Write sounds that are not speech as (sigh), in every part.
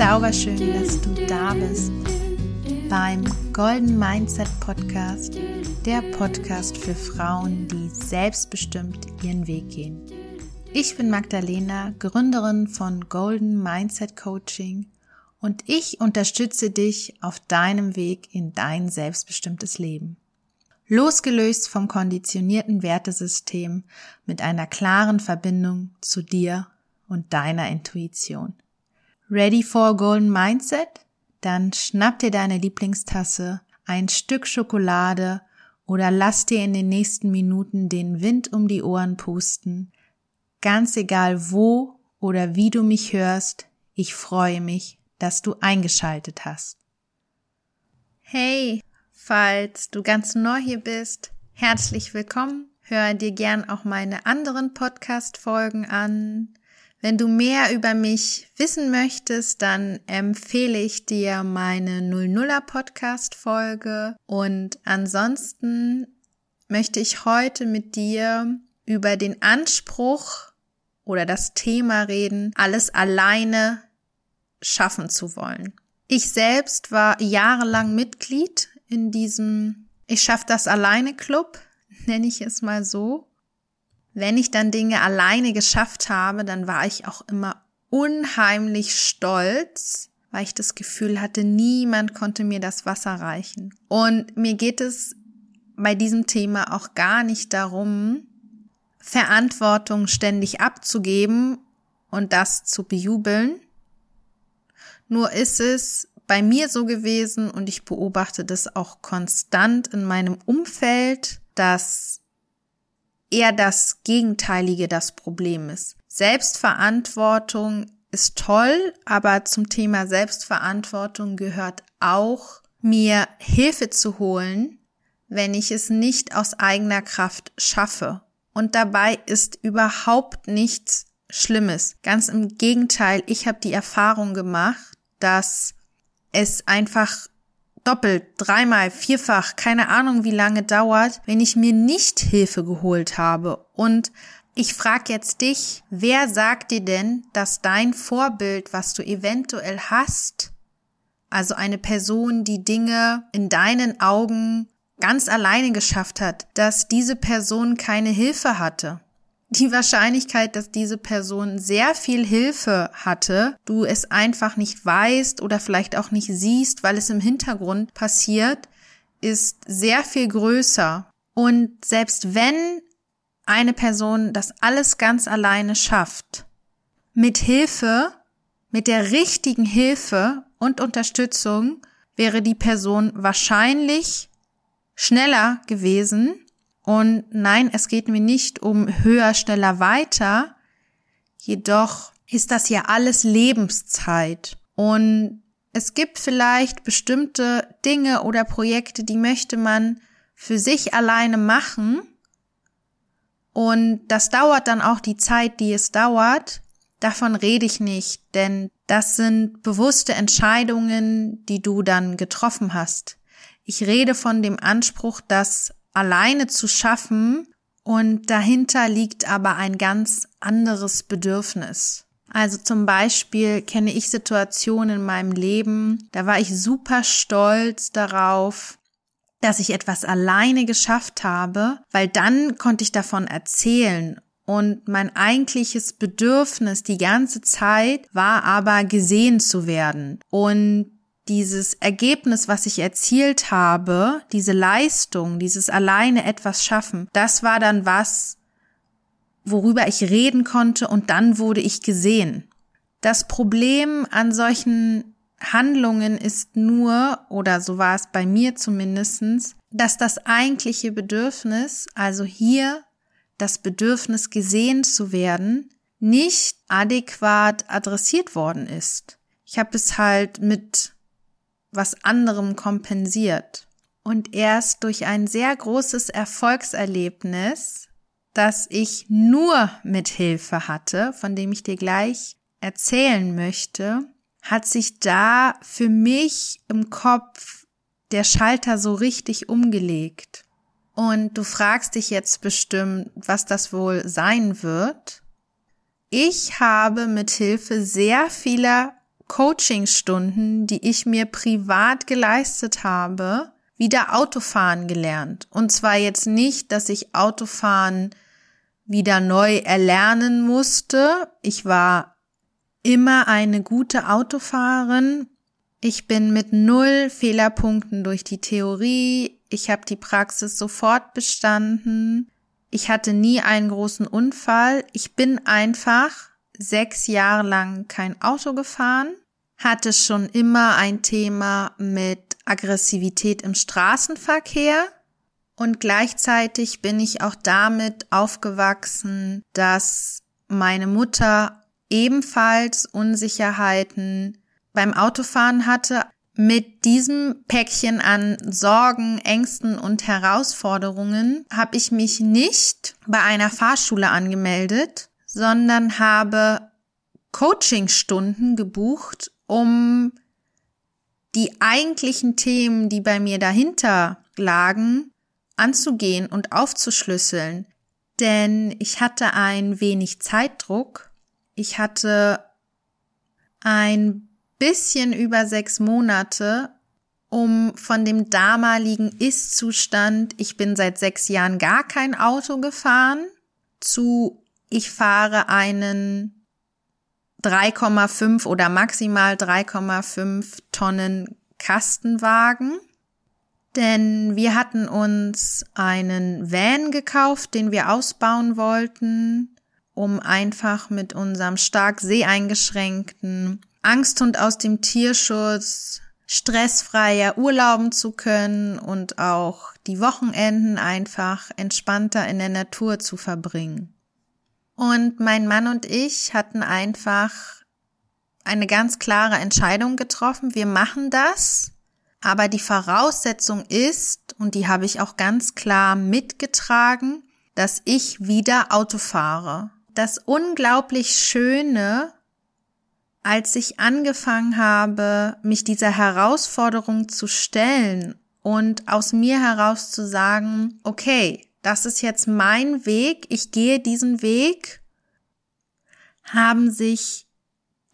Zauberschön, dass du da bist beim Golden Mindset Podcast, der Podcast für Frauen, die selbstbestimmt ihren Weg gehen. Ich bin Magdalena, Gründerin von Golden Mindset Coaching und ich unterstütze dich auf deinem Weg in dein selbstbestimmtes Leben. Losgelöst vom konditionierten Wertesystem mit einer klaren Verbindung zu dir und deiner Intuition. Ready for Golden Mindset? Dann schnapp dir deine Lieblingstasse, ein Stück Schokolade oder lass dir in den nächsten Minuten den Wind um die Ohren pusten. Ganz egal wo oder wie du mich hörst, ich freue mich, dass du eingeschaltet hast. Hey, falls du ganz neu hier bist, herzlich willkommen. Hör dir gern auch meine anderen Podcast-Folgen an. Wenn du mehr über mich wissen möchtest, dann empfehle ich dir meine 00er Podcast Folge und ansonsten möchte ich heute mit dir über den Anspruch oder das Thema reden, alles alleine schaffen zu wollen. Ich selbst war jahrelang Mitglied in diesem Ich schaff das alleine Club, (laughs) nenne ich es mal so wenn ich dann Dinge alleine geschafft habe, dann war ich auch immer unheimlich stolz, weil ich das Gefühl hatte, niemand konnte mir das Wasser reichen. Und mir geht es bei diesem Thema auch gar nicht darum, Verantwortung ständig abzugeben und das zu bejubeln. Nur ist es bei mir so gewesen und ich beobachte das auch konstant in meinem Umfeld, dass eher das Gegenteilige das Problem ist. Selbstverantwortung ist toll, aber zum Thema Selbstverantwortung gehört auch, mir Hilfe zu holen, wenn ich es nicht aus eigener Kraft schaffe. Und dabei ist überhaupt nichts Schlimmes. Ganz im Gegenteil, ich habe die Erfahrung gemacht, dass es einfach doppelt, dreimal, vierfach, keine Ahnung wie lange dauert, wenn ich mir nicht Hilfe geholt habe. Und ich frage jetzt dich, wer sagt dir denn, dass dein Vorbild, was du eventuell hast, also eine Person, die Dinge in deinen Augen ganz alleine geschafft hat, dass diese Person keine Hilfe hatte? Die Wahrscheinlichkeit, dass diese Person sehr viel Hilfe hatte, du es einfach nicht weißt oder vielleicht auch nicht siehst, weil es im Hintergrund passiert, ist sehr viel größer. Und selbst wenn eine Person das alles ganz alleine schafft, mit Hilfe, mit der richtigen Hilfe und Unterstützung wäre die Person wahrscheinlich schneller gewesen und nein, es geht mir nicht um höher, schneller, weiter. Jedoch ist das ja alles Lebenszeit. Und es gibt vielleicht bestimmte Dinge oder Projekte, die möchte man für sich alleine machen. Und das dauert dann auch die Zeit, die es dauert. Davon rede ich nicht, denn das sind bewusste Entscheidungen, die du dann getroffen hast. Ich rede von dem Anspruch, dass alleine zu schaffen und dahinter liegt aber ein ganz anderes Bedürfnis. Also zum Beispiel kenne ich Situationen in meinem Leben, da war ich super stolz darauf, dass ich etwas alleine geschafft habe, weil dann konnte ich davon erzählen und mein eigentliches Bedürfnis die ganze Zeit war aber gesehen zu werden und dieses Ergebnis, was ich erzielt habe, diese Leistung, dieses alleine etwas schaffen, das war dann was, worüber ich reden konnte und dann wurde ich gesehen. Das Problem an solchen Handlungen ist nur, oder so war es bei mir zumindestens, dass das eigentliche Bedürfnis, also hier das Bedürfnis gesehen zu werden, nicht adäquat adressiert worden ist. Ich habe es halt mit was anderem kompensiert. Und erst durch ein sehr großes Erfolgserlebnis, das ich nur mit Hilfe hatte, von dem ich dir gleich erzählen möchte, hat sich da für mich im Kopf der Schalter so richtig umgelegt. Und du fragst dich jetzt bestimmt, was das wohl sein wird. Ich habe mit Hilfe sehr vieler Coachingstunden, die ich mir privat geleistet habe, wieder Autofahren gelernt. Und zwar jetzt nicht, dass ich Autofahren wieder neu erlernen musste. Ich war immer eine gute Autofahrerin. Ich bin mit null Fehlerpunkten durch die Theorie. Ich habe die Praxis sofort bestanden. Ich hatte nie einen großen Unfall. Ich bin einfach sechs Jahre lang kein Auto gefahren, hatte schon immer ein Thema mit Aggressivität im Straßenverkehr. Und gleichzeitig bin ich auch damit aufgewachsen, dass meine Mutter ebenfalls Unsicherheiten beim Autofahren hatte, mit diesem Päckchen an Sorgen, Ängsten und Herausforderungen habe ich mich nicht bei einer Fahrschule angemeldet, sondern habe Coachingstunden gebucht, um die eigentlichen Themen, die bei mir dahinter lagen, anzugehen und aufzuschlüsseln. Denn ich hatte ein wenig Zeitdruck. Ich hatte ein bisschen über sechs Monate, um von dem damaligen Ist-Zustand, ich bin seit sechs Jahren gar kein Auto gefahren, zu ich fahre einen 3,5 oder maximal 3,5 Tonnen Kastenwagen. Denn wir hatten uns einen Van gekauft, den wir ausbauen wollten, um einfach mit unserem stark seheingeschränkten Angsthund aus dem Tierschutz stressfreier urlauben zu können und auch die Wochenenden einfach entspannter in der Natur zu verbringen. Und mein Mann und ich hatten einfach eine ganz klare Entscheidung getroffen. Wir machen das, aber die Voraussetzung ist, und die habe ich auch ganz klar mitgetragen, dass ich wieder Auto fahre. Das unglaublich Schöne als ich angefangen habe, mich dieser Herausforderung zu stellen und aus mir heraus zu sagen, okay, das ist jetzt mein Weg, ich gehe diesen Weg, haben sich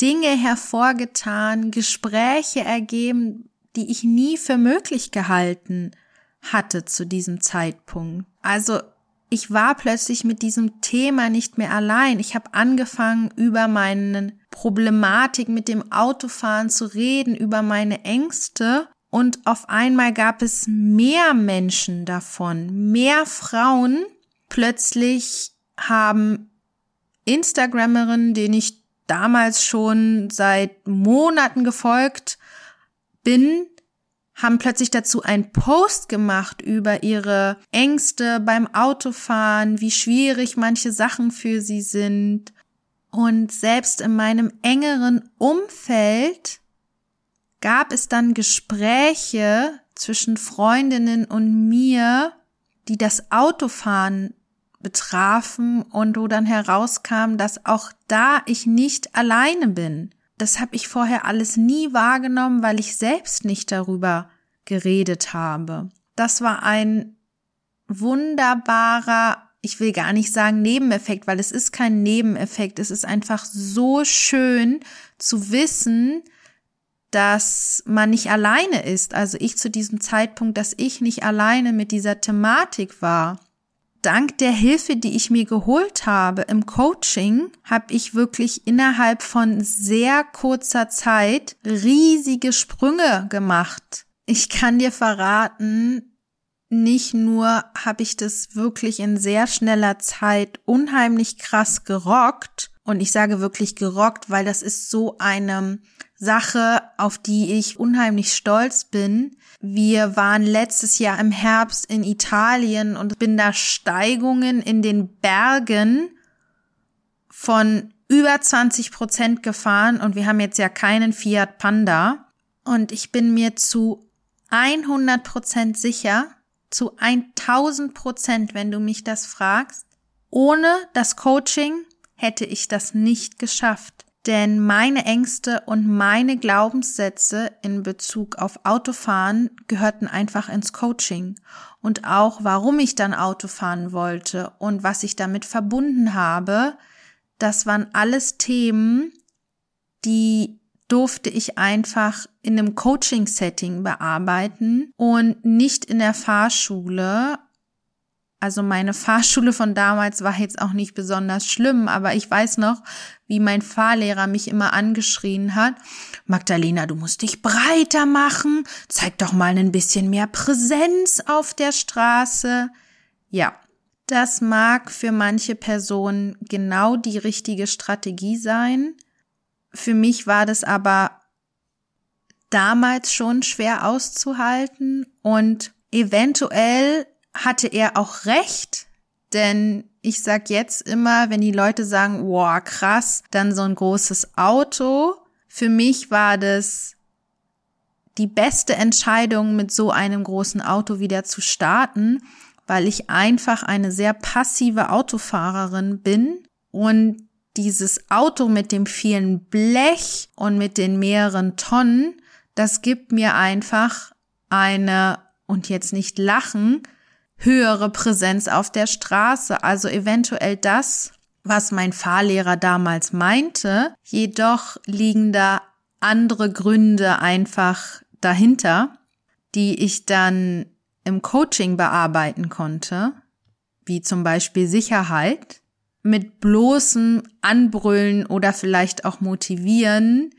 Dinge hervorgetan, Gespräche ergeben, die ich nie für möglich gehalten hatte zu diesem Zeitpunkt. Also ich war plötzlich mit diesem Thema nicht mehr allein. Ich habe angefangen, über meine Problematik mit dem Autofahren zu reden, über meine Ängste. Und auf einmal gab es mehr Menschen davon, mehr Frauen. Plötzlich haben Instagrammerinnen, denen ich damals schon seit Monaten gefolgt bin, haben plötzlich dazu einen Post gemacht über ihre Ängste beim Autofahren, wie schwierig manche Sachen für sie sind. Und selbst in meinem engeren Umfeld gab es dann Gespräche zwischen Freundinnen und mir, die das Autofahren betrafen und wo dann herauskam, dass auch da ich nicht alleine bin das habe ich vorher alles nie wahrgenommen, weil ich selbst nicht darüber geredet habe. Das war ein wunderbarer, ich will gar nicht sagen Nebeneffekt, weil es ist kein Nebeneffekt. Es ist einfach so schön zu wissen, dass man nicht alleine ist. Also ich zu diesem Zeitpunkt, dass ich nicht alleine mit dieser Thematik war dank der Hilfe, die ich mir geholt habe im Coaching, habe ich wirklich innerhalb von sehr kurzer Zeit riesige Sprünge gemacht. Ich kann dir verraten, nicht nur habe ich das wirklich in sehr schneller Zeit unheimlich krass gerockt, und ich sage wirklich gerockt, weil das ist so eine Sache, auf die ich unheimlich stolz bin. Wir waren letztes Jahr im Herbst in Italien und bin da Steigungen in den Bergen von über 20 Prozent gefahren. Und wir haben jetzt ja keinen Fiat Panda. Und ich bin mir zu 100 Prozent sicher, zu 1000 Prozent, wenn du mich das fragst, ohne das Coaching hätte ich das nicht geschafft. Denn meine Ängste und meine Glaubenssätze in Bezug auf Autofahren gehörten einfach ins Coaching. Und auch warum ich dann Auto fahren wollte und was ich damit verbunden habe, das waren alles Themen, die durfte ich einfach in einem Coaching-Setting bearbeiten und nicht in der Fahrschule. Also meine (laughs) Fahrschule von damals war jetzt auch nicht besonders schlimm, aber ich weiß noch, wie mein Fahrlehrer mich immer angeschrien hat. Magdalena, du musst dich breiter machen. Zeig doch mal ein bisschen mehr Präsenz auf der Straße. Ja, das mag für manche Personen genau die richtige Strategie sein. Für mich war das aber damals schon schwer auszuhalten und eventuell hatte er auch recht, denn ich sag jetzt immer, wenn die Leute sagen, wow, krass, dann so ein großes Auto. Für mich war das die beste Entscheidung, mit so einem großen Auto wieder zu starten, weil ich einfach eine sehr passive Autofahrerin bin und dieses Auto mit dem vielen Blech und mit den mehreren Tonnen, das gibt mir einfach eine, und jetzt nicht lachen, höhere Präsenz auf der Straße. Also eventuell das, was mein Fahrlehrer damals meinte. Jedoch liegen da andere Gründe einfach dahinter, die ich dann im Coaching bearbeiten konnte, wie zum Beispiel Sicherheit mit bloßem Anbrüllen oder vielleicht auch motivieren,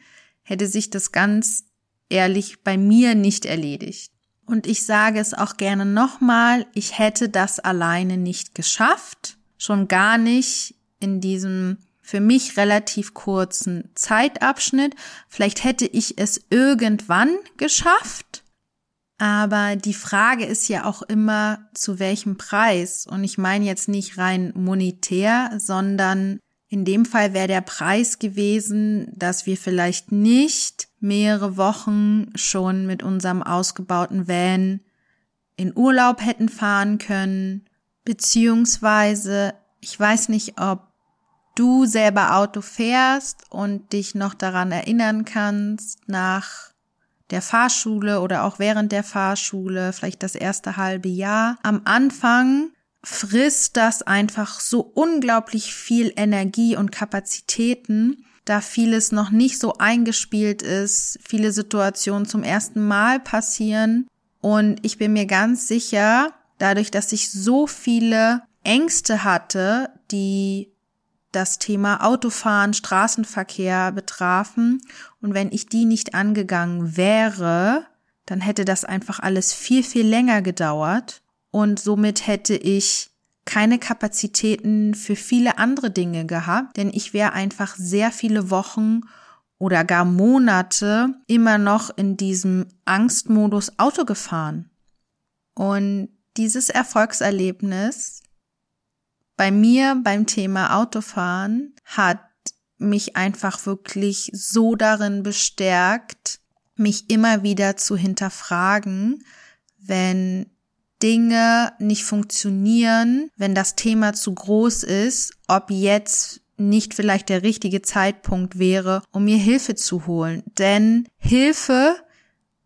hätte sich das ganz ehrlich bei mir nicht erledigt. Und ich sage es auch gerne nochmal, ich hätte das alleine nicht geschafft, schon gar nicht in diesem für mich relativ kurzen Zeitabschnitt. Vielleicht hätte ich es irgendwann geschafft, aber die Frage ist ja auch immer, zu welchem Preis. Und ich meine jetzt nicht rein monetär, sondern in dem Fall wäre der Preis gewesen, dass wir vielleicht nicht mehrere Wochen schon mit unserem ausgebauten Van in Urlaub hätten fahren können, beziehungsweise ich weiß nicht, ob du selber Auto fährst und dich noch daran erinnern kannst, nach der Fahrschule oder auch während der Fahrschule, vielleicht das erste halbe Jahr. Am Anfang frisst das einfach so unglaublich viel Energie und Kapazitäten, da vieles noch nicht so eingespielt ist, viele Situationen zum ersten Mal passieren. Und ich bin mir ganz sicher, dadurch, dass ich so viele Ängste hatte, die das Thema Autofahren, Straßenverkehr betrafen. Und wenn ich die nicht angegangen wäre, dann hätte das einfach alles viel, viel länger gedauert. Und somit hätte ich keine Kapazitäten für viele andere Dinge gehabt, denn ich wäre einfach sehr viele Wochen oder gar Monate immer noch in diesem Angstmodus Auto gefahren. Und dieses Erfolgserlebnis bei mir beim Thema Autofahren hat mich einfach wirklich so darin bestärkt, mich immer wieder zu hinterfragen, wenn Dinge nicht funktionieren, wenn das Thema zu groß ist, ob jetzt nicht vielleicht der richtige Zeitpunkt wäre, um mir Hilfe zu holen. Denn Hilfe,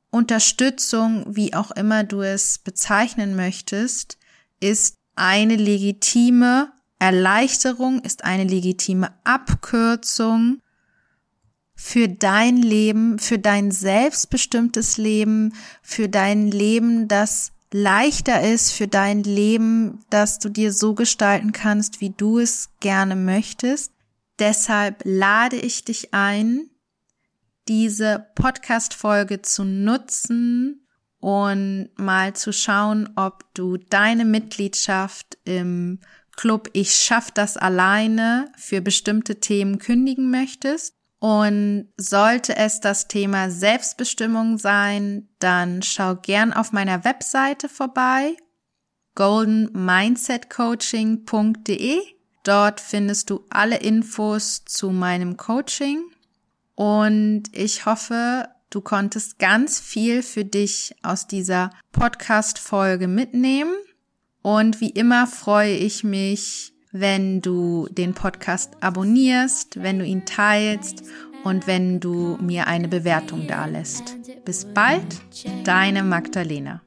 Unterstützung, wie auch immer du es bezeichnen möchtest, ist eine legitime Erleichterung, ist eine legitime Abkürzung für dein Leben, für dein selbstbestimmtes Leben, für dein Leben, das leichter ist, für dein Leben, das du dir so gestalten kannst, wie du es gerne möchtest. Deshalb lade ich dich ein, diese Podcast-Folge zu nutzen, und mal zu schauen, ob du deine Mitgliedschaft im Club Ich schaff das alleine für bestimmte Themen kündigen möchtest. Und sollte es das Thema Selbstbestimmung sein, dann schau gern auf meiner Webseite vorbei, goldenmindsetcoaching.de. Dort findest du alle Infos zu meinem Coaching. Und ich hoffe, Du konntest ganz viel für dich aus dieser Podcast-Folge mitnehmen. Und wie immer freue ich mich, wenn du den Podcast abonnierst, wenn du ihn teilst und wenn du mir eine Bewertung dalässt. Bis bald, deine Magdalena.